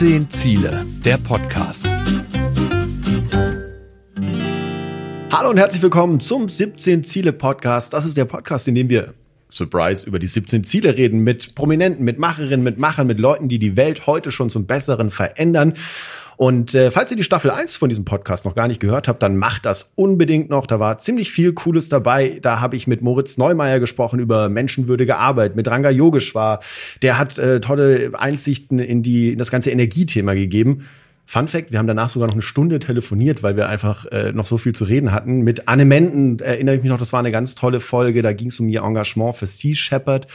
17 Ziele, der Podcast. Hallo und herzlich willkommen zum 17 Ziele Podcast. Das ist der Podcast, in dem wir Surprise über die 17 Ziele reden mit Prominenten, mit Macherinnen, mit Machern, mit Leuten, die die Welt heute schon zum Besseren verändern. Und äh, falls ihr die Staffel 1 von diesem Podcast noch gar nicht gehört habt, dann macht das unbedingt noch. Da war ziemlich viel Cooles dabei. Da habe ich mit Moritz Neumeier gesprochen über menschenwürdige Arbeit, mit Ranga Yogeshwar. Der hat äh, tolle Einsichten in, die, in das ganze Energiethema gegeben. Fun Fact, wir haben danach sogar noch eine Stunde telefoniert, weil wir einfach äh, noch so viel zu reden hatten. Mit Anne Menden erinnere ich mich noch, das war eine ganz tolle Folge. Da ging es um ihr Engagement für Sea Shepherd,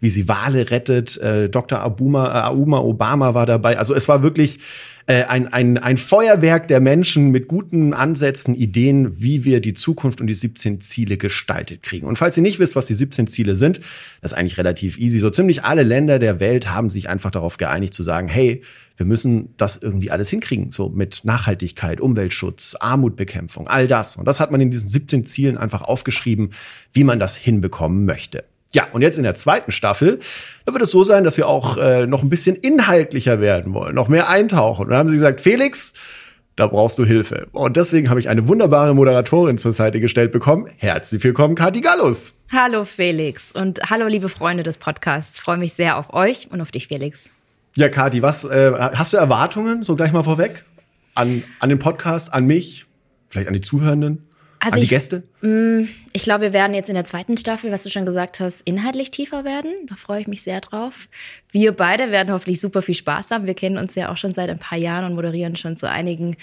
wie sie Wale rettet. Äh, Dr. Abuma, äh, Auma Obama war dabei. Also es war wirklich äh, ein, ein, ein Feuerwerk der Menschen mit guten Ansätzen, Ideen, wie wir die Zukunft und die 17 Ziele gestaltet kriegen. Und falls ihr nicht wisst, was die 17 Ziele sind, das ist eigentlich relativ easy. So ziemlich alle Länder der Welt haben sich einfach darauf geeinigt zu sagen, hey, wir müssen das irgendwie alles hinkriegen, so mit Nachhaltigkeit, Umweltschutz, Armutbekämpfung, all das. Und das hat man in diesen 17 Zielen einfach aufgeschrieben, wie man das hinbekommen möchte. Ja, und jetzt in der zweiten Staffel, da wird es so sein, dass wir auch äh, noch ein bisschen inhaltlicher werden wollen, noch mehr eintauchen. Und dann haben sie gesagt, Felix, da brauchst du Hilfe. Und deswegen habe ich eine wunderbare Moderatorin zur Seite gestellt bekommen. Herzlich willkommen, Kathi Gallus. Hallo Felix und hallo liebe Freunde des Podcasts. Freue mich sehr auf euch und auf dich, Felix. Ja, Kathi, was äh, hast du Erwartungen, so gleich mal vorweg, an, an den Podcast, an mich, vielleicht an die Zuhörenden? Also An die ich, Gäste? Mh, ich glaube, wir werden jetzt in der zweiten Staffel, was du schon gesagt hast, inhaltlich tiefer werden. Da freue ich mich sehr drauf. Wir beide werden hoffentlich super viel Spaß haben. Wir kennen uns ja auch schon seit ein paar Jahren und moderieren schon zu einigen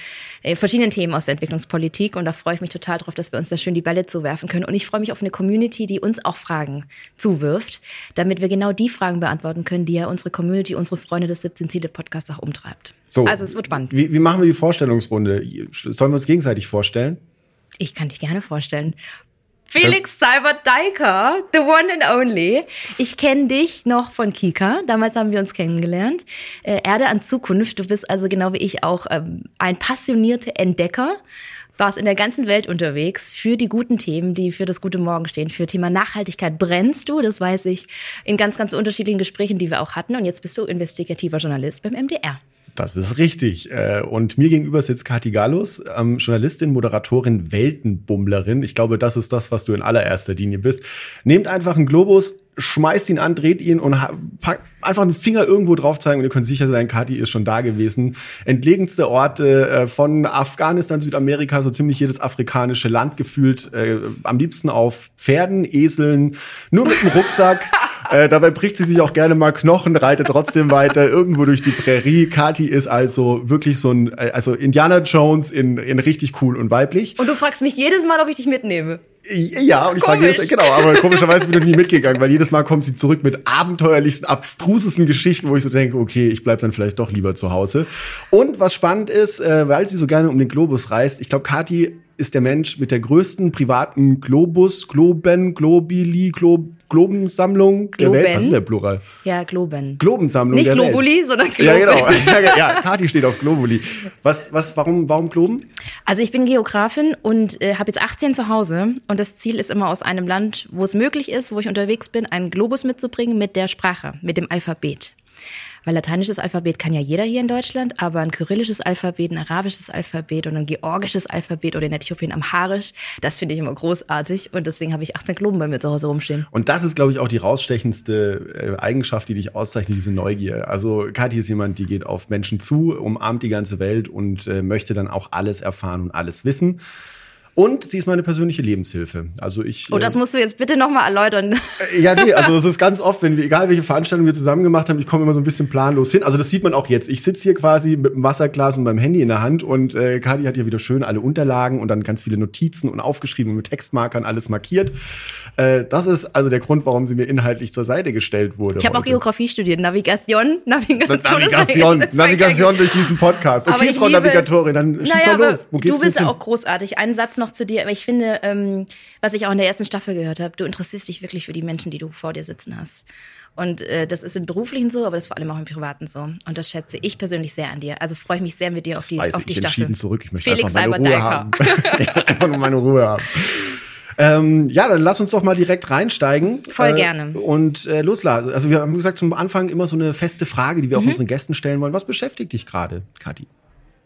äh, verschiedenen Themen aus der Entwicklungspolitik. Und da freue ich mich total drauf, dass wir uns da schön die Bälle zuwerfen können. Und ich freue mich auf eine Community, die uns auch Fragen zuwirft, damit wir genau die Fragen beantworten können, die ja unsere Community, unsere Freunde des 17 Ziele Podcasts auch umtreibt. So, also es wird spannend. Wie, wie machen wir die Vorstellungsrunde? Sollen wir uns gegenseitig vorstellen? Ich kann dich gerne vorstellen. Felix Cyber-Diker, the one and only. Ich kenne dich noch von Kika. Damals haben wir uns kennengelernt. Äh, Erde an Zukunft. Du bist also genau wie ich auch ähm, ein passionierter Entdecker. Warst in der ganzen Welt unterwegs für die guten Themen, die für das gute Morgen stehen. Für Thema Nachhaltigkeit brennst du, das weiß ich, in ganz, ganz unterschiedlichen Gesprächen, die wir auch hatten. Und jetzt bist du investigativer Journalist beim MDR. Das ist richtig. Äh, und mir gegenüber sitzt Kathi Gallus, ähm, Journalistin, Moderatorin, Weltenbummlerin. Ich glaube, das ist das, was du in allererster Linie bist. Nehmt einfach einen Globus, schmeißt ihn an, dreht ihn und packt einfach einen Finger irgendwo drauf zeigen und ihr könnt sicher sein, Kathi ist schon da gewesen. Entlegenste Orte äh, von Afghanistan, Südamerika, so ziemlich jedes afrikanische Land gefühlt. Äh, am liebsten auf Pferden, Eseln, nur mit dem Rucksack. Äh, dabei bricht sie sich auch gerne mal Knochen, reitet trotzdem weiter irgendwo durch die Prärie. Kati ist also wirklich so ein, äh, also Indiana Jones in, in richtig cool und weiblich. Und du fragst mich jedes Mal, ob ich dich mitnehme. Ja, und ich frage jedes, genau, aber komischerweise bin ich nie mitgegangen, weil jedes Mal kommt sie zurück mit abenteuerlichsten, abstrusesten Geschichten, wo ich so denke, okay, ich bleib dann vielleicht doch lieber zu Hause. Und was spannend ist, äh, weil sie so gerne um den Globus reist, ich glaube, Kati ist der Mensch mit der größten privaten Globus, Globen, Globili, Glob, Globensammlung der Welt. Was ist der Plural? Ja, Globen. Globensammlung Nicht der Globuli, Welt. sondern Globen. Ja, genau. Ja, ja, Kati steht auf Globuli. Was, was, warum, warum Globen? Also ich bin Geografin und äh, habe jetzt 18 zu Hause und das Ziel ist immer aus einem Land, wo es möglich ist, wo ich unterwegs bin, einen Globus mitzubringen mit der Sprache, mit dem Alphabet. Weil lateinisches Alphabet kann ja jeder hier in Deutschland, aber ein kyrillisches Alphabet, ein arabisches Alphabet und ein georgisches Alphabet oder in Äthiopien Amharisch, das finde ich immer großartig und deswegen habe ich 18 Globen bei mir zu Hause rumstehen. Und das ist, glaube ich, auch die rausstechendste äh, Eigenschaft, die dich auszeichnet, diese Neugier. Also Kathi ist jemand, die geht auf Menschen zu, umarmt die ganze Welt und äh, möchte dann auch alles erfahren und alles wissen. Und sie ist meine persönliche Lebenshilfe. Also ich. Oh, das äh, musst du jetzt bitte nochmal erläutern. Äh, ja, nee, also das ist ganz oft, wenn wir, egal welche Veranstaltung wir zusammen gemacht haben, ich komme immer so ein bisschen planlos hin. Also das sieht man auch jetzt. Ich sitze hier quasi mit einem Wasserglas und meinem Handy in der Hand und äh, Kadi hat hier wieder schön alle Unterlagen und dann ganz viele Notizen und aufgeschrieben und mit Textmarkern alles markiert. Äh, das ist also der Grund, warum sie mir inhaltlich zur Seite gestellt wurde. Ich habe auch Geografie studiert, Navigation, Navigation. Navigation, Navigation durch diesen Podcast. Okay, Frau Navigatorin, dann schieß naja, mal los. Wo geht's du bist ja auch großartig. Einen Satz noch zu dir, aber ich finde, ähm, was ich auch in der ersten Staffel gehört habe, du interessierst dich wirklich für die Menschen, die du vor dir sitzen hast. Und äh, das ist im Beruflichen so, aber das ist vor allem auch im Privaten so. Und das schätze ich persönlich sehr an dir. Also freue ich mich sehr mit dir das auf die, weiß auf die ich Staffel. entschieden zurück. Ich möchte Felix einfach meine Ruhe haben. einfach nur meine Ruhe haben. Ähm, ja, dann lass uns doch mal direkt reinsteigen. Voll äh, gerne. Und äh, loslassen. Also wir haben gesagt, zum Anfang immer so eine feste Frage, die wir auch Mhm. unseren Gästen stellen wollen. Was beschäftigt dich gerade, Kathi?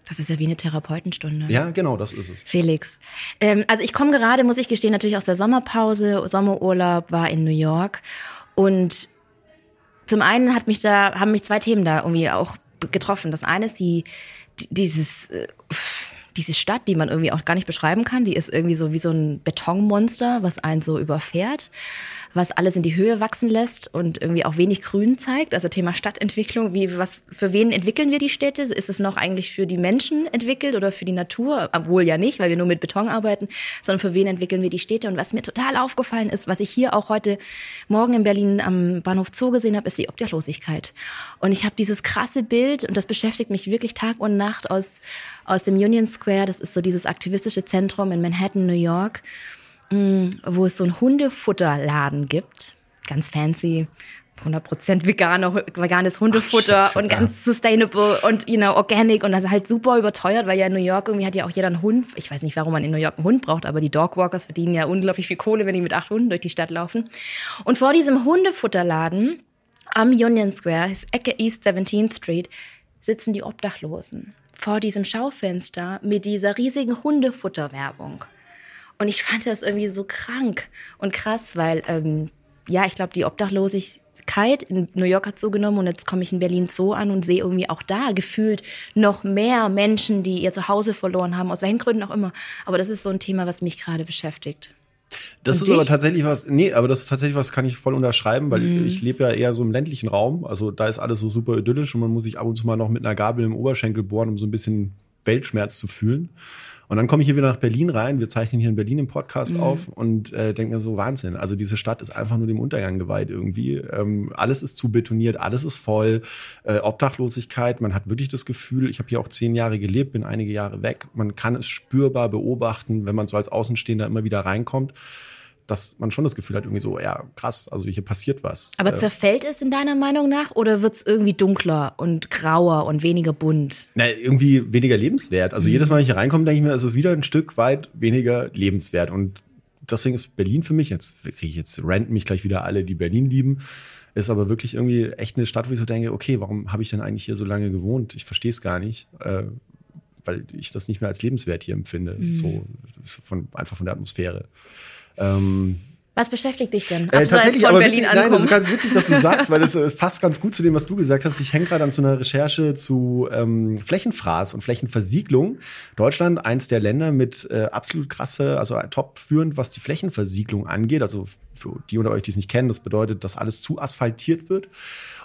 Das ist ja wie eine Therapeutenstunde. Ja, genau, das ist es. Felix. Ähm, also ich komme gerade, muss ich gestehen, natürlich aus der Sommerpause. Sommerurlaub war in New York. Und zum einen hat mich da, haben mich zwei Themen da irgendwie auch getroffen. Das eine ist die, die dieses, äh, diese Stadt, die man irgendwie auch gar nicht beschreiben kann. Die ist irgendwie so wie so ein Betonmonster, was einen so überfährt, was alles in die Höhe wachsen lässt und irgendwie auch wenig Grün zeigt. Also Thema Stadtentwicklung. Wie, was, für wen entwickeln wir die Städte? Ist es noch eigentlich für die Menschen entwickelt oder für die Natur? Obwohl ja nicht, weil wir nur mit Beton arbeiten, sondern für wen entwickeln wir die Städte? Und was mir total aufgefallen ist, was ich hier auch heute Morgen in Berlin am Bahnhof Zoo gesehen habe, ist die Obdachlosigkeit. Und ich habe dieses krasse Bild, und das beschäftigt mich wirklich Tag und Nacht aus, aus dem Union Square. Das ist so dieses aktivistische Zentrum in Manhattan, New York wo es so einen Hundefutterladen gibt. Ganz fancy. 100% veganer, veganes Hundefutter Scheiße, und ganz sustainable und you know, organic und das ist halt super überteuert, weil ja in New York irgendwie hat ja auch jeder einen Hund. Ich weiß nicht, warum man in New York einen Hund braucht, aber die Dogwalkers verdienen ja unglaublich viel Kohle, wenn die mit acht Hunden durch die Stadt laufen. Und vor diesem Hundefutterladen am Union Square, ist Ecke East 17th Street, sitzen die Obdachlosen vor diesem Schaufenster mit dieser riesigen Hundefutterwerbung. Und ich fand das irgendwie so krank und krass, weil, ähm, ja, ich glaube, die Obdachlosigkeit in New York hat zugenommen und jetzt komme ich in Berlin Zoo an und sehe irgendwie auch da gefühlt noch mehr Menschen, die ihr Zuhause verloren haben, aus welchen Gründen auch immer. Aber das ist so ein Thema, was mich gerade beschäftigt. Das Und ist aber dich? tatsächlich was, nee, aber das ist tatsächlich was, kann ich voll unterschreiben, weil Mhm. ich lebe ja eher so im ländlichen Raum. Also da ist alles so super idyllisch und man muss sich ab und zu mal noch mit einer Gabel im Oberschenkel bohren, um so ein bisschen Weltschmerz zu fühlen. Und dann komme ich hier wieder nach Berlin rein. Wir zeichnen hier in Berlin im Podcast Mhm. auf und äh, denke mir so, Wahnsinn. Also diese Stadt ist einfach nur dem Untergang geweiht irgendwie. Ähm, alles ist zu betoniert, alles ist voll. Äh, Obdachlosigkeit, man hat wirklich das Gefühl, ich habe hier auch zehn Jahre gelebt, bin einige Jahre weg. Man kann es spürbar beobachten, wenn man so als Außenstehender immer wieder reinkommt, dass man schon das Gefühl hat, irgendwie so, ja, krass, also hier passiert was. Aber Äh, zerfällt es in deiner Meinung nach oder wird es irgendwie dunkler und grauer und weniger bunt? Na, irgendwie weniger lebenswert. Also jedes Mal, wenn ich hier reinkomme, denke ich mir, es ist wieder ein Stück weit weniger lebenswert. Und deswegen ist Berlin für mich, jetzt kriege ich jetzt ranten mich gleich wieder alle, die Berlin lieben, ist aber wirklich irgendwie echt eine Stadt, wo ich so denke, okay, warum habe ich denn eigentlich hier so lange gewohnt? Ich verstehe es gar nicht. Äh, weil ich das nicht mehr als lebenswert hier empfinde. So von einfach von der Atmosphäre. Ähm, Was beschäftigt dich denn? äh, Abseits tatsächlich, von aber Berlin witzig, nein, das ist ganz witzig, dass du sagst, weil es äh, passt ganz gut zu dem, was du gesagt hast. Ich hänge gerade an so einer Recherche zu ähm, Flächenfraß und Flächenversiegelung. Deutschland, eins der Länder mit äh, absolut krasse, also top führend, was die Flächenversiegelung angeht. Also für die unter euch, die es nicht kennen, das bedeutet, dass alles zu asphaltiert wird.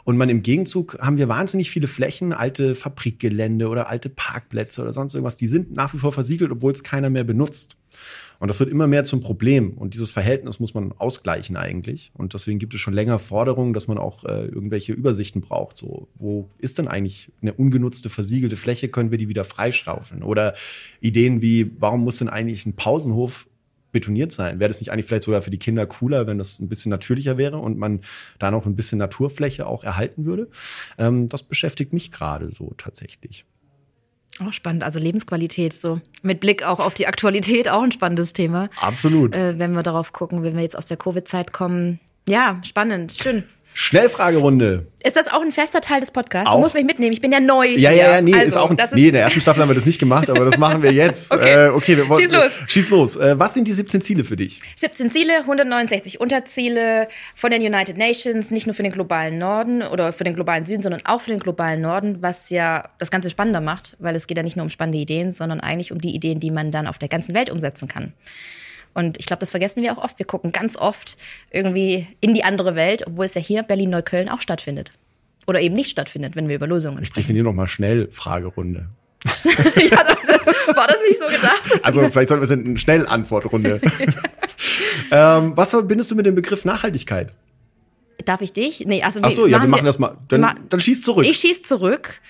Und man im Gegenzug haben wir wahnsinnig viele Flächen, alte Fabrikgelände oder alte Parkplätze oder sonst irgendwas, die sind nach wie vor versiegelt, obwohl es keiner mehr benutzt. Und das wird immer mehr zum Problem. Und dieses Verhältnis muss man ausgleichen eigentlich. Und deswegen gibt es schon länger Forderungen, dass man auch äh, irgendwelche Übersichten braucht. So, wo ist denn eigentlich eine ungenutzte, versiegelte Fläche? Können wir die wieder freischaufeln? Oder Ideen wie, warum muss denn eigentlich ein Pausenhof betoniert sein? Wäre das nicht eigentlich vielleicht sogar für die Kinder cooler, wenn das ein bisschen natürlicher wäre und man da noch ein bisschen Naturfläche auch erhalten würde? Ähm, das beschäftigt mich gerade so tatsächlich. Auch spannend, also Lebensqualität so. Mit Blick auch auf die Aktualität, auch ein spannendes Thema. Absolut. Äh, wenn wir darauf gucken, wenn wir jetzt aus der Covid-Zeit kommen. Ja, spannend, schön. Schnellfragerunde. Ist das auch ein fester Teil des Podcasts? Auch. Du musst mich mitnehmen, ich bin ja neu. Ja, ja, ja, nee, also, ist auch ein, das nee, in der ersten Staffel haben wir das nicht gemacht, aber das machen wir jetzt. Okay. Äh, okay wir wollen, Schieß los. Schieß los. Äh, was sind die 17 Ziele für dich? 17 Ziele, 169 Unterziele von den United Nations, nicht nur für den globalen Norden oder für den globalen Süden, sondern auch für den globalen Norden, was ja das Ganze spannender macht, weil es geht ja nicht nur um spannende Ideen, sondern eigentlich um die Ideen, die man dann auf der ganzen Welt umsetzen kann. Und ich glaube, das vergessen wir auch oft. Wir gucken ganz oft irgendwie in die andere Welt, obwohl es ja hier Berlin-Neukölln auch stattfindet. Oder eben nicht stattfindet, wenn wir über Lösungen Ich sprechen. definiere nochmal schnell Fragerunde. ja, das, das, war das nicht so gedacht? Also vielleicht sollten wir es in eine Schnellantwortrunde. ähm, was verbindest du mit dem Begriff Nachhaltigkeit? Darf ich dich? Nee, also Ach so, ja, wir machen machen das mal. Dann, ma- dann schieß zurück. Ich schieß zurück.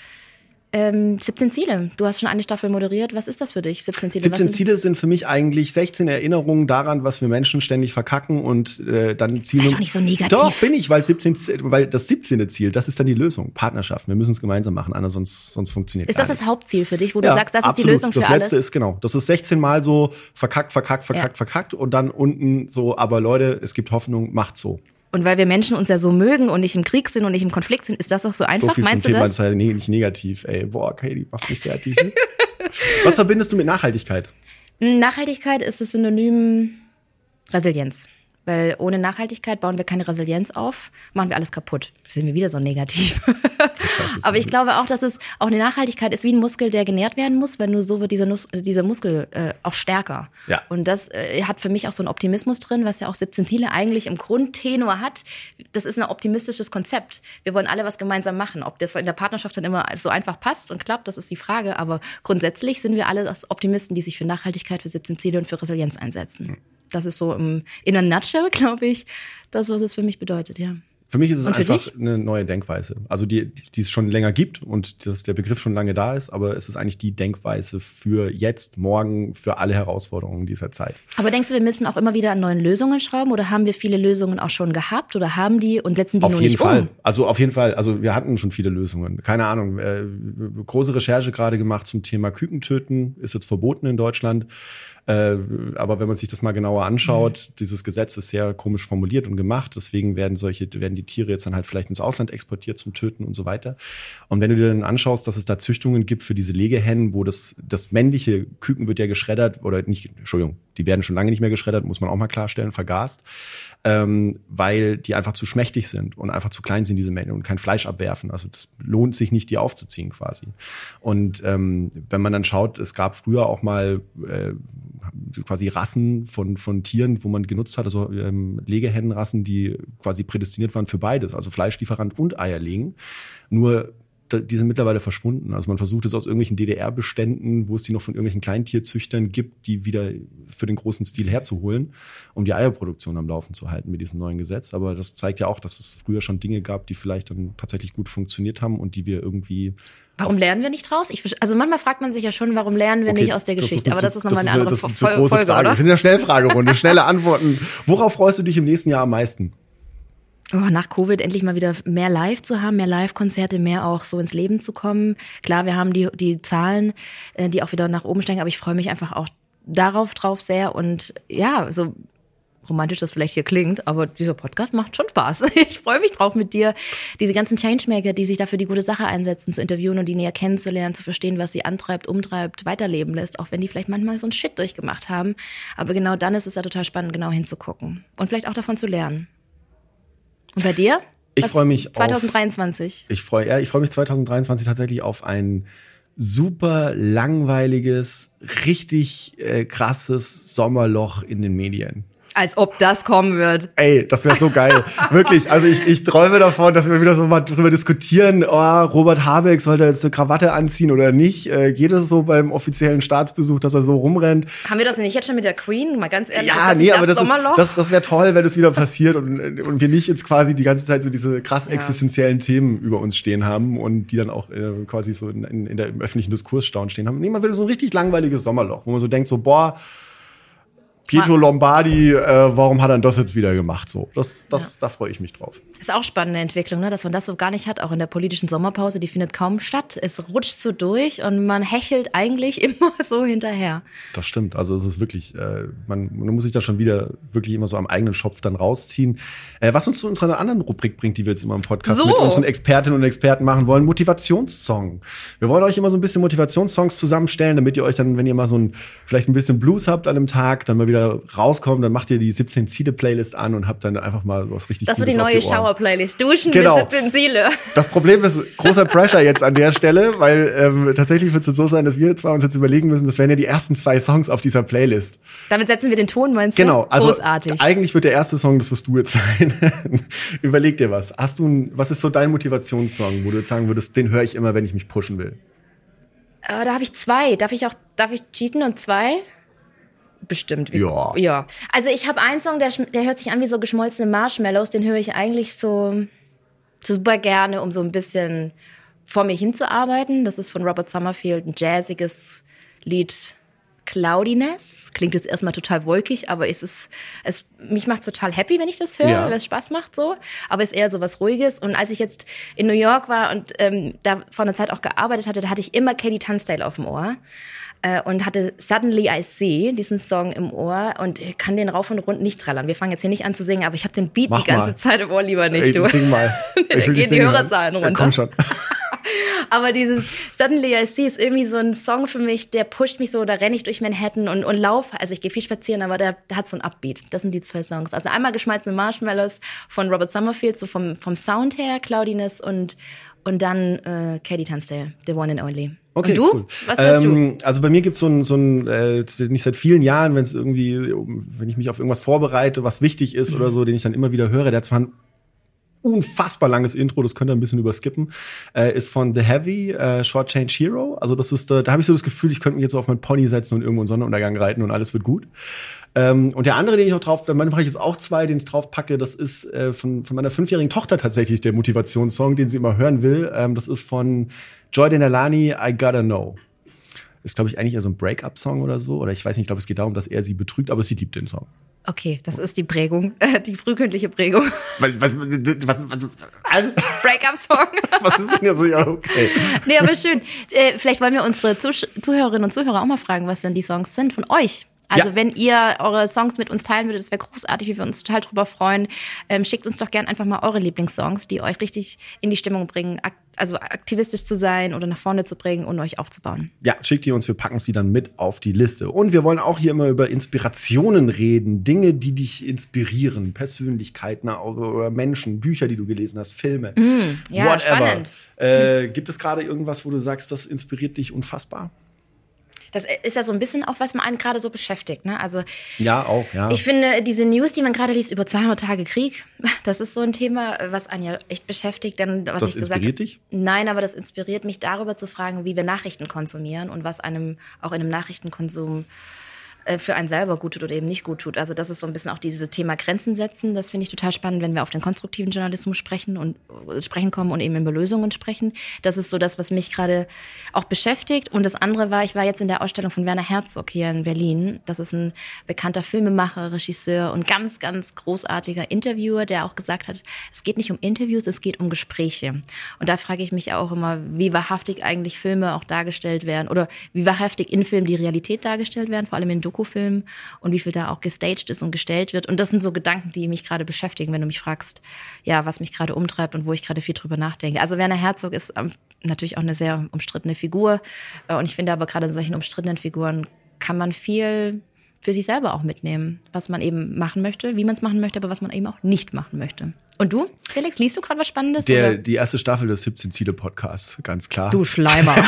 Ähm, 17 Ziele. Du hast schon eine Staffel moderiert. Was ist das für dich? 17 Ziele. 17 was Ziele sind für mich eigentlich 16 Erinnerungen daran, was wir Menschen ständig verkacken und äh, dann Ziele. Sei doch nicht so negativ. Doch, bin ich, weil 17, Z- weil das 17. Ziel, das ist dann die Lösung. Partnerschaft. Wir müssen es gemeinsam machen, anders sonst, sonst funktioniert Ist das das nichts. Hauptziel für dich, wo du Ja, sagst, das ist die absolut. Lösung für das alles? letzte ist genau. Das ist 16 Mal so verkackt, verkackt, verkackt, Ja. verkackt und dann unten so, aber Leute, es gibt Hoffnung, macht so. Und weil wir Menschen uns ja so mögen und nicht im Krieg sind und nicht im Konflikt sind, ist das auch so einfach? so viel Meinst zum du Thema das? sei ne- nicht negativ. Ey, boah, Katie, machst mich fertig. Was verbindest du mit Nachhaltigkeit? Nachhaltigkeit ist das Synonym Resilienz. Weil ohne Nachhaltigkeit bauen wir keine Resilienz auf, machen wir alles kaputt. Da sind wir wieder so negativ. Aber ich glaube auch, dass es auch eine Nachhaltigkeit ist wie ein Muskel, der genährt werden muss, wenn nur so wird dieser, Nus dieser Muskel äh, auch stärker. Ja. Und das äh, hat für mich auch so einen Optimismus drin, was ja auch 17 Ziele eigentlich im Grundtenor hat. Das ist ein optimistisches Konzept. Wir wollen alle was gemeinsam machen. Ob das in der Partnerschaft dann immer so einfach passt und klappt, das ist die Frage. Aber grundsätzlich sind wir alle Optimisten, die sich für Nachhaltigkeit, für 17 Ziele und für Resilienz einsetzen. Das ist so im, in a nutshell, glaube ich, das, was es für mich bedeutet, ja. Für mich ist es einfach dich? eine neue Denkweise. Also die, die es schon länger gibt und dass der Begriff schon lange da ist, aber es ist eigentlich die Denkweise für jetzt, morgen, für alle Herausforderungen dieser Zeit. Aber denkst du, wir müssen auch immer wieder an neuen Lösungen schrauben oder haben wir viele Lösungen auch schon gehabt oder haben die und setzen die Auf nur jeden nicht Fall. um? Also auf jeden Fall. Also wir hatten schon viele Lösungen. Keine Ahnung. Äh, große Recherche gerade gemacht zum Thema Kükentöten. Ist jetzt verboten in Deutschland. Äh, aber wenn man sich das mal genauer anschaut, dieses Gesetz ist sehr komisch formuliert und gemacht. Deswegen werden solche, werden die Tiere jetzt dann halt vielleicht ins Ausland exportiert zum Töten und so weiter. Und wenn du dir dann anschaust, dass es da Züchtungen gibt für diese Legehennen, wo das, das männliche Küken wird ja geschreddert oder nicht, Entschuldigung, die werden schon lange nicht mehr geschreddert, muss man auch mal klarstellen, vergast ähm, weil die einfach zu schmächtig sind und einfach zu klein sind, diese Männchen, und kein Fleisch abwerfen. Also das lohnt sich nicht, die aufzuziehen quasi. Und ähm, wenn man dann schaut, es gab früher auch mal äh, quasi Rassen von, von Tieren, wo man genutzt hat, also ähm, Legehennenrassen, die quasi prädestiniert waren für beides, also Fleischlieferant und Eierlegen. Nur die sind mittlerweile verschwunden. Also man versucht es aus irgendwelchen DDR-Beständen, wo es die noch von irgendwelchen Kleintierzüchtern gibt, die wieder für den großen Stil herzuholen, um die Eierproduktion am Laufen zu halten mit diesem neuen Gesetz. Aber das zeigt ja auch, dass es früher schon Dinge gab, die vielleicht dann tatsächlich gut funktioniert haben und die wir irgendwie Warum lernen wir nicht draus? Ich, also manchmal fragt man sich ja schon, warum lernen wir Okay, nicht aus der das Geschichte? Aber das ist nochmal eine das andere das ist eine Fol- große Folge, Frage. oder? Wir sind in der Schnellfragerunde. Schnelle Antworten. Worauf freust du dich im nächsten Jahr am meisten? Oh, nach Covid endlich mal wieder mehr Live zu haben, mehr Live-Konzerte, mehr auch so ins Leben zu kommen. Klar, wir haben die, die Zahlen, äh, die auch wieder nach oben steigen, aber ich freue mich einfach auch darauf drauf sehr und ja, so romantisch das vielleicht hier klingt, aber dieser Podcast macht schon Spaß. Ich freue mich drauf mit dir, diese ganzen Changemaker, die sich dafür die gute Sache einsetzen, zu interviewen und die näher kennenzulernen, zu verstehen, was sie antreibt, umtreibt, weiterleben lässt, auch wenn die vielleicht manchmal so einen Shit durchgemacht haben. Aber genau dann ist es ja total spannend, genau hinzugucken und vielleicht auch davon zu lernen. Und bei dir? Ich Was- freu mich auf- 2023. Ich freue ja, ich freue mich 2023 tatsächlich auf ein super langweiliges, richtig äh, krasses Sommerloch in den Medien. Als ob das kommen wird. Ey, das wäre so geil. Wirklich. Also ich, ich träume davon, dass wir wieder so mal drüber diskutieren, oh, Robert Habeck sollte jetzt eine Krawatte anziehen oder nicht. Äh, geht es so beim offiziellen Staatsbesuch, dass er so rumrennt? Haben wir das nicht jetzt schon mit der Queen? Mal ganz ehrlich. Ja, das nee, aber das, ist, das, das wäre toll, wenn es wieder passiert und, und wir nicht jetzt quasi die ganze Zeit so diese krass Ja. existenziellen Themen über uns stehen haben und die dann auch äh, quasi so in, in, in der, im öffentlichen Diskurs stehen haben. Nee, man will so ein richtig langweiliges Sommerloch, wo man so denkt so, boah, Pietro Lombardi, äh, warum hat er das jetzt wieder gemacht? So, das, das, da freue ich mich drauf. Ist auch spannende Entwicklung, ne? dass man das so gar nicht hat, auch in der politischen Sommerpause. Die findet kaum statt. Es rutscht so durch und man hechelt eigentlich immer so hinterher. Das stimmt. Also es ist wirklich, äh, man, man muss sich da schon wieder wirklich immer so am eigenen Schopf dann rausziehen. Äh, was uns zu unserer anderen Rubrik bringt, die wir jetzt immer im Podcast So. mit unseren Expertinnen und Experten machen wollen, Motivationssong. Wir wollen euch immer so ein bisschen Motivationssongs zusammenstellen, damit ihr euch dann, wenn ihr mal so ein, vielleicht ein bisschen Blues habt an einem Tag, dann mal wieder rauskommt, dann macht ihr die 17 Ziele Playlist an und habt dann einfach mal was richtig Das wird die neue die Ohren. Shower-Playlist. Duschen Genau. mit 17 Ziele. Das Problem ist großer Pressure jetzt an der Stelle, weil ähm, tatsächlich wird es so sein, dass wir zwei uns jetzt überlegen müssen, das wären ja die ersten zwei Songs auf dieser Playlist. Damit setzen wir den Ton, meinst du? Genau, also Großartig. eigentlich wird der erste Song, das wirst du jetzt sein. Überleg dir was. Hast du ein, was ist so dein Motivationssong, wo du jetzt sagen würdest, den höre ich immer, wenn ich mich pushen will? Äh, da habe ich zwei. Darf ich auch, darf ich cheaten und zwei? Bestimmt. Wie- Ja. Ja. Also ich habe einen Song, der, der hört sich an wie so geschmolzene Marshmallows. Den höre ich eigentlich so super gerne, um so ein bisschen vor mir hinzuarbeiten. Das ist von Robert Summerfield ein jazziges Lied. Cloudiness klingt jetzt erstmal total wolkig, aber es ist, es, mich macht total happy, wenn ich das höre, Ja. weil es Spaß macht so. Aber es ist eher so was Ruhiges. Und als ich jetzt in New York war und ähm, da vor einer Zeit auch gearbeitet hatte, da hatte ich immer Katie Tunstall auf dem Ohr äh, und hatte Suddenly I See, diesen Song im Ohr und kann den rauf und rund nicht trällern. Wir fangen jetzt hier nicht an zu singen, aber ich habe den Beat Mach die ganze mal. Zeit im Ohr lieber nicht. Ey, du. sing mal. Da gehen die. Hörerzahlen Ja, runter. komm schon. Aber dieses Suddenly I See ist irgendwie so ein Song für mich, der pusht mich so, da renne ich durch Manhattan und, und laufe. Also ich gehe viel spazieren, aber der, der hat so ein Upbeat. Das sind die zwei Songs. Also einmal geschmolzene Marshmallows von Robert Summerfield, so vom, vom Sound her, Cloudiness und, und dann äh, Katie Tunstall, The One and Only. Okay, und du? cool. Was du? ähm, Also bei mir gibt's so ein, so ein äh, nicht seit vielen Jahren, wenn es irgendwie, wenn ich mich auf irgendwas vorbereite, was wichtig ist Mhm. oder so, den ich dann immer wieder höre, der hat zwar ein unfassbar langes Intro, das könnt ihr ein bisschen überskippen, äh, ist von The Heavy, äh, Short Change Hero. Also das ist, äh, da habe ich so das Gefühl, ich könnte mich jetzt so auf meinen Pony setzen und irgendwo in Sonnenuntergang reiten und alles wird gut. Ähm, und der andere, den ich noch drauf, dann mache ich jetzt auch zwei, den ich drauf packe, das ist äh, von, von meiner fünfjährigen Tochter tatsächlich der Motivationssong, den sie immer hören will. Ähm, das ist von Joy Denalani, I Gotta Know. Ist, glaube ich, eigentlich eher so ein Break-up-Song oder so. Oder ich weiß nicht, ich glaube, es geht darum, dass er sie betrügt, aber sie liebt den Song. Okay, das ist die Prägung, äh, die frühkindliche Prägung. Was, was, was, was, was, Breakup-Song. was ist denn jetzt so? Ja, okay. Nee, aber schön. Äh, vielleicht wollen wir unsere Zusch Zuhörerinnen und Zuhörer auch mal fragen, was denn die Songs sind von euch. Also Ja. wenn ihr eure Songs mit uns teilen würdet, das wäre großartig, wir würden uns total drüber freuen. Ähm, schickt uns doch gern einfach mal eure Lieblingssongs, die euch richtig in die Stimmung bringen, ak also aktivistisch zu sein oder nach vorne zu bringen und euch aufzubauen. Ja, schickt die uns, wir packen sie dann mit auf die Liste. Und wir wollen auch hier immer über Inspirationen reden, Dinge, die dich inspirieren, Persönlichkeiten oder Menschen, Bücher, die du gelesen hast, Filme, ja, spannend. Äh, gibt es gerade irgendwas, wo du sagst, das inspiriert dich unfassbar? Das ist ja so ein bisschen auch, was man einen gerade so beschäftigt. Ne? Also Ja, auch, ja. Ich finde, diese News, die man gerade liest über 200 Tage Krieg, das ist so ein Thema, was einen ja echt beschäftigt. Denn, was Das ich gesagt inspiriert hab- dich? Nein, aber das inspiriert mich darüber zu fragen, wie wir Nachrichten konsumieren und was einem auch in einem Nachrichtenkonsum äh, für einen selber gut tut oder eben nicht gut tut. Also das ist so ein bisschen auch dieses Thema Grenzen setzen. Das finde ich total spannend, wenn wir auf den konstruktiven Journalismus sprechen und äh, sprechen kommen und eben über Lösungen sprechen. Das ist so das, was mich gerade auch beschäftigt. Und das andere war, ich war jetzt in der Ausstellung von Werner Herzog hier in Berlin. Das ist ein bekannter Filmemacher, Regisseur und ganz, ganz großartiger Interviewer, der auch gesagt hat, es geht nicht um Interviews, es geht um Gespräche. Und da frage ich mich auch immer, wie wahrhaftig eigentlich Filme auch dargestellt werden oder wie wahrhaftig in Filmen die Realität dargestellt werden, vor allem in Dokufilmen und wie viel da auch gestaged ist und gestellt wird. Und das sind so Gedanken, die mich gerade beschäftigen, wenn du mich fragst, ja, was mich gerade umtreibt und wo ich gerade viel drüber nachdenke. Also Werner Herzog ist ähm, natürlich auch eine sehr umstrittene Figur. Äh, Und ich finde aber gerade in solchen umstrittenen Figuren kann man viel für sich selber auch mitnehmen, was man eben machen möchte, wie man es machen möchte, aber was man eben auch nicht machen möchte. Und du, Felix, liest du gerade was Spannendes? Der, oder? die erste Staffel des 17 Ziele Podcasts, ganz klar. Du Schleimer.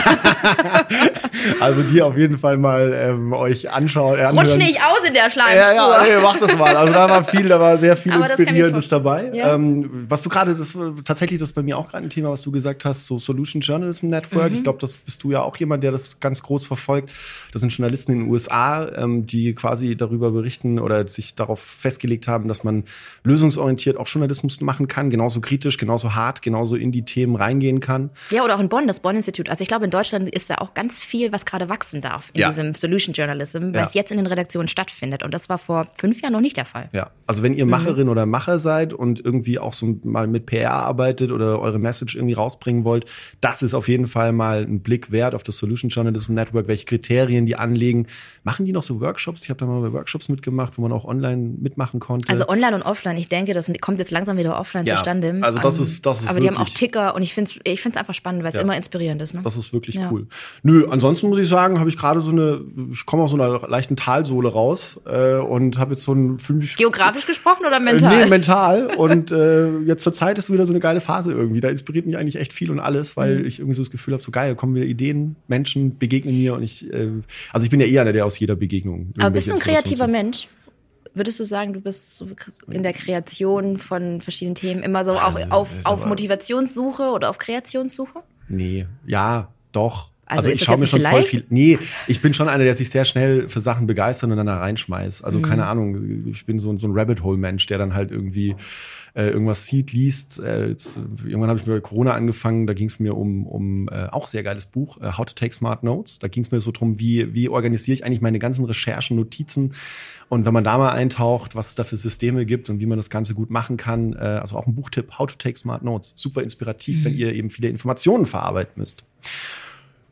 Also die auf jeden Fall mal ähm, euch anschauen. äh, Rutsch nicht aus in der Ja, Schleimspur. ja, nee, mach das mal. Also da war viel, da war sehr viel Aber Inspirierendes dabei. Ja. Ähm, was du gerade, das tatsächlich das ist bei mir auch gerade ein Thema, was du gesagt hast, so Solution Journalism Network. Mhm. Ich glaube, das bist du ja auch jemand, der das ganz groß verfolgt. Das sind Journalisten in den USA, ähm, die quasi darüber berichten oder sich darauf festgelegt haben, dass man lösungsorientiert auch Journalismus machen kann, genauso kritisch, genauso hart, genauso in die Themen reingehen kann. Ja, oder auch in Bonn, das Bonn-Institut. Also ich glaube, in Deutschland ist da auch ganz viel, was gerade wachsen darf in Ja. diesem Solution Journalism, weil Ja. es jetzt in den Redaktionen stattfindet. Und das war vor fünf Jahren noch nicht der Fall. Ja, also wenn ihr Mhm. Macherin oder Macher seid und irgendwie auch so mal mit PR arbeitet oder eure Message irgendwie rausbringen wollt, das ist auf jeden Fall mal ein Blick wert auf das Solution Journalism Network, welche Kriterien die anlegen. Machen die noch so Workshops? Ich habe da mal bei Workshops mitgemacht, wo man auch online mitmachen konnte. Also online und offline, ich denke, das kommt jetzt langsam wieder offline Ja, zustande. also das Ähm, ist- das ist Aber die haben auch Ticker und ich finde es ich find's einfach spannend, weil es Ja. immer inspirierend ist. Ne? das ist wirklich Ja. cool. Nö, ansonsten muss ich sagen, habe ich gerade so eine, ich komme aus so einer leichten Talsohle raus äh, und habe jetzt so ein fühl mich Geografisch gesprochen oder Äh, mental? Nee, mental. Und äh, jetzt zur Zeit ist wieder so eine geile Phase irgendwie. Da inspiriert mich eigentlich echt viel und alles, Mhm. weil ich irgendwie so das Gefühl habe, so geil, kommen wieder Ideen, Menschen begegnen mir und ich, äh, also ich bin ja eher einer, der aus jeder Begegnung. aber bist du ein kreativer Mensch? Würdest du sagen, du bist so in der Kreation von verschiedenen Themen immer so auch Also, auf, ist auf aber- Motivationssuche oder auf Kreationssuche? Nee, ja, doch. Also Also, ich schaue mir schon ein voll Vielleicht? viel. Nee, ich bin schon einer, der sich sehr schnell für Sachen begeistert und dann da reinschmeißt. Also Mhm. keine Ahnung, ich bin so, ein- so ein Rabbit Hole Mensch, der dann halt irgendwie äh, irgendwas sieht, liest. Äh, jetzt, irgendwann habe ich mit Corona angefangen, da ging es mir um, um äh, auch sehr geiles Buch, äh, How to Take Smart Notes. Da ging es mir so drum, wie, wie organisiere ich eigentlich meine ganzen Recherchen, Notizen. Und wenn man da mal eintaucht, was es da für Systeme gibt und wie man das Ganze gut machen kann, äh, also auch ein Buchtipp, How to Take Smart Notes. Super inspirativ, mhm. wenn ihr eben viele Informationen verarbeiten müsst.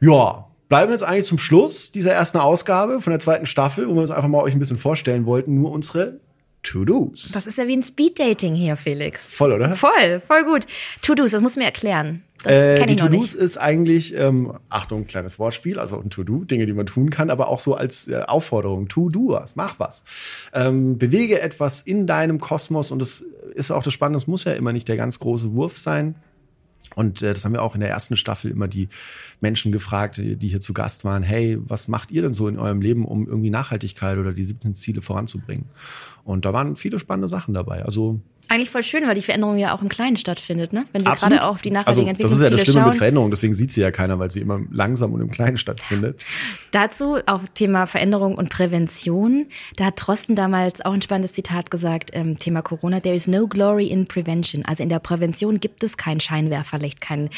Ja, bleiben wir jetzt eigentlich zum Schluss dieser ersten Ausgabe von der zweiten Staffel, wo wir uns einfach mal euch ein bisschen vorstellen wollten, nur unsere To-Dos. Das ist ja wie ein Speed-Dating hier, Felix. Voll, oder? Voll, voll gut. To-Dos, das musst du mir erklären. Das äh, kenne ich die To-Dos ist eigentlich, ähm, Achtung, kleines Wortspiel, also ein To-Do, Dinge, die man tun kann, aber auch so als äh, Aufforderung. Tu-Do was, mach was. Ähm, bewege etwas in deinem Kosmos und das ist auch das Spannende, es muss ja immer nicht der ganz große Wurf sein. Und äh, das haben wir auch in der ersten Staffel immer die Menschen gefragt, die die hier zu Gast waren. Hey, was macht ihr denn so in eurem Leben, um irgendwie Nachhaltigkeit oder die 17 Ziele voranzubringen? Und da waren viele spannende Sachen dabei. Also Eigentlich voll schön, weil die Veränderung ja auch im Kleinen stattfindet, ne? Wenn wir Absolut. gerade auch auf die also, nachhaltigen das ist ja das Schlimme mit schauen. Veränderung, deswegen sieht sie ja keiner, weil sie immer langsam und im Kleinen stattfindet. Dazu auch Thema Veränderung und Prävention. Da hat Trosten damals auch ein spannendes Zitat gesagt, ähm, Thema Corona. There is no glory in prevention. Also in der Prävention gibt es kein Scheinwerferlicht, kein,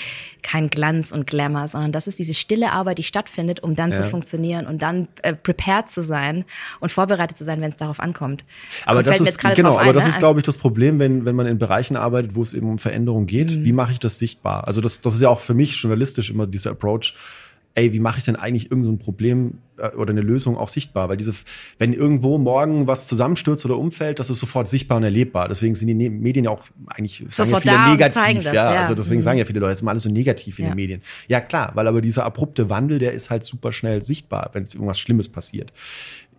kein Glanz und Glamour, sondern das ist diese stille Arbeit, die stattfindet, um dann Ja. zu funktionieren und dann äh, prepared zu sein und vorbereitet zu sein, wenn es darauf ankommt. Aber Kommt- das ist genau, drauf aber ein, das ne? ist, glaube ich, das Problem, wenn, wenn man in Bereichen arbeitet, wo es eben um Veränderung geht. Mhm. Wie mache ich das sichtbar? Also das, das ist ja auch für mich journalistisch immer dieser Approach. Ey, wie mache ich denn eigentlich irgend so Problem äh, oder eine Lösung auch sichtbar? Weil diese, wenn irgendwo morgen was zusammenstürzt oder umfällt, das ist sofort sichtbar und erlebbar. Deswegen sind die Ne- Medien ja auch eigentlich sagen Sofort ja viele negativ. das, ja, ja. also deswegen Mhm. sagen ja viele Leute, es ist immer alles so negativ in Ja. den Medien. Ja klar, weil aber dieser abrupte Wandel, der ist halt super schnell sichtbar, wenn es irgendwas Schlimmes passiert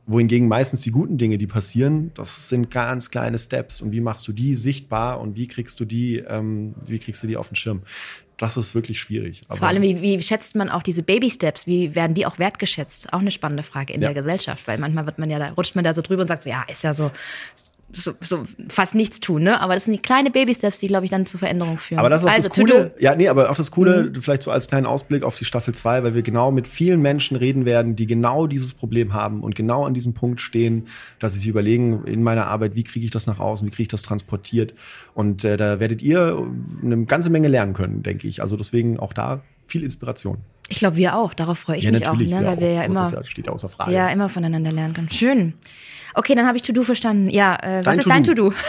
wohingegen meistens die guten Dinge, die passieren, das sind ganz kleine Steps. Und wie machst du die sichtbar und wie kriegst du die, ähm, wie kriegst du die auf den Schirm? Das ist wirklich schwierig. Vor allem, wie, wie schätzt man auch diese Baby-Steps? Wie werden die auch wertgeschätzt? Auch eine spannende Frage in Ja. der Gesellschaft, weil manchmal wird man ja da, rutscht man da so drüber und sagt so, ja, ist ja so, so, so fast nichts tun, ne? Aber das sind die kleine Baby-Steps, die, glaube ich, dann zu Veränderungen führen. aber das ist auch also, das Coole. Ja, nee, aber auch das Coole, vielleicht so als kleinen Ausblick auf die Staffel 2, weil wir genau mit vielen Menschen reden werden, die genau dieses Problem haben und genau an diesem Punkt stehen, dass sie sich überlegen, in meiner Arbeit, wie kriege ich das nach außen, wie kriege ich das transportiert. Und äh, da werdet ihr eine ganze Menge lernen können, denke ich. Also deswegen auch da viel Inspiration. Ich glaube, wir auch. Darauf freue ich mich auch, ne? wir weil wir auch. ja immer, Das ja- steht außer Frage. ja, immer voneinander lernen können. Schön. Okay, dann habe ich To-Do verstanden. Ja, äh, was Dein ist dein To-Do.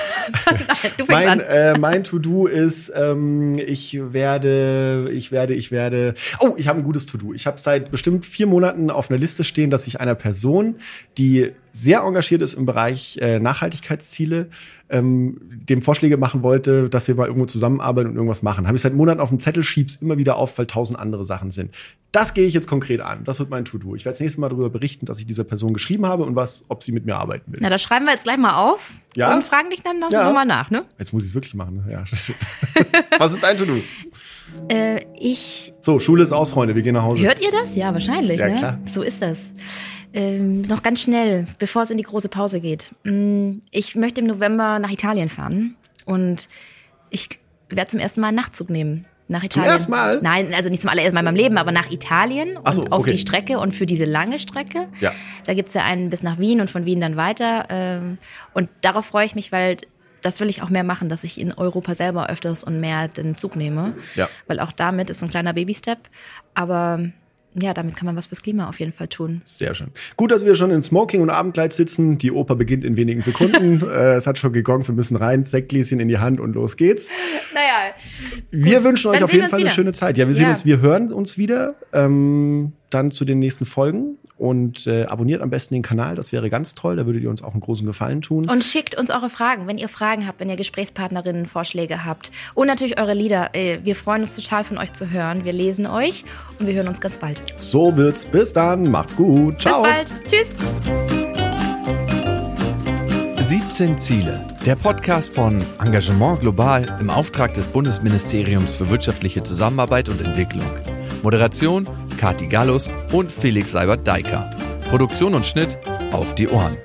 Du fängst Mein, an. äh, mein To-Do ist, ähm, ich werde, ich werde, ich werde. Oh, ich habe ein gutes To-Do. Ich habe seit bestimmt vier Monaten auf einer Liste stehen, dass ich einer Person, die sehr engagiert ist im Bereich äh, Nachhaltigkeitsziele, ähm, dem Vorschläge machen wollte, dass wir mal irgendwo zusammenarbeiten und irgendwas machen. Habe ich seit Monaten auf dem Zettel, schieb's immer wieder auf, weil tausend andere Sachen sind. Das gehe ich jetzt konkret an. Das wird mein To-Do. Ich werde das nächste Mal darüber berichten, dass ich dieser Person geschrieben habe und was, ob sie mit mir arbeiten will. Na, das schreiben wir jetzt gleich mal auf Ja? und fragen dich dann noch Ja. nochmal nach, ne? Jetzt muss ich es wirklich machen. Ne? Ja. was ist dein To-Do? Äh, ich So, Schule ist aus, Freunde. Wir gehen nach Hause. Hört ihr das? Ja, wahrscheinlich. Ja, ne? klar. So ist das. Ähm, noch ganz schnell, bevor es in die große Pause geht. Mm, Ich möchte im November nach Italien fahren und ich werde zum ersten Mal einen Nachtzug nehmen. Nach Italien. ersten Mal? Nein, also nicht zum allerersten Mal in meinem Leben, aber nach Italien und Ach so, auf okay. die Strecke und für diese lange Strecke. Ja. Da gibt's ja einen bis nach Wien und von Wien dann weiter. ähm, Und darauf freue ich mich, weil das will ich auch mehr machen, dass ich in Europa selber öfters und mehr den Zug nehme. Ja. Weil auch damit ist ein kleiner Baby-Step. Aber ja, damit kann man was fürs Klima auf jeden Fall tun. Sehr schön. Gut, dass wir schon in Smoking und Abendkleid sitzen. Die Oper beginnt in wenigen Sekunden. äh, es hat schon gegongt, wir müssen rein. Sektgläschen in die Hand und los geht's. Naja, Wir wünschen euch Dann auf jeden Fall eine wieder. schöne Zeit. Ja, wir sehen Ja. uns, wir hören uns wieder. Ähm, dann zu den nächsten Folgen. Und äh, abonniert am besten den Kanal, das wäre ganz toll. Da würdet ihr uns auch einen großen Gefallen tun. und schickt uns eure Fragen, wenn ihr Fragen habt, wenn ihr Gesprächspartnerinnen Vorschläge habt. Und natürlich eure Lieder. Äh, Wir freuen uns total von euch zu hören. Wir lesen euch und wir hören uns ganz bald. So wird's. Bis dann. Macht's gut. Ciao. Bis bald. Tschüss. 17 Ziele. Der Podcast von Engagement Global im Auftrag des Bundesministeriums für wirtschaftliche Zusammenarbeit und Entwicklung. Moderation Kati Gallus und Felix Seibert-Deiker. Produktion und Schnitt auf die Ohren.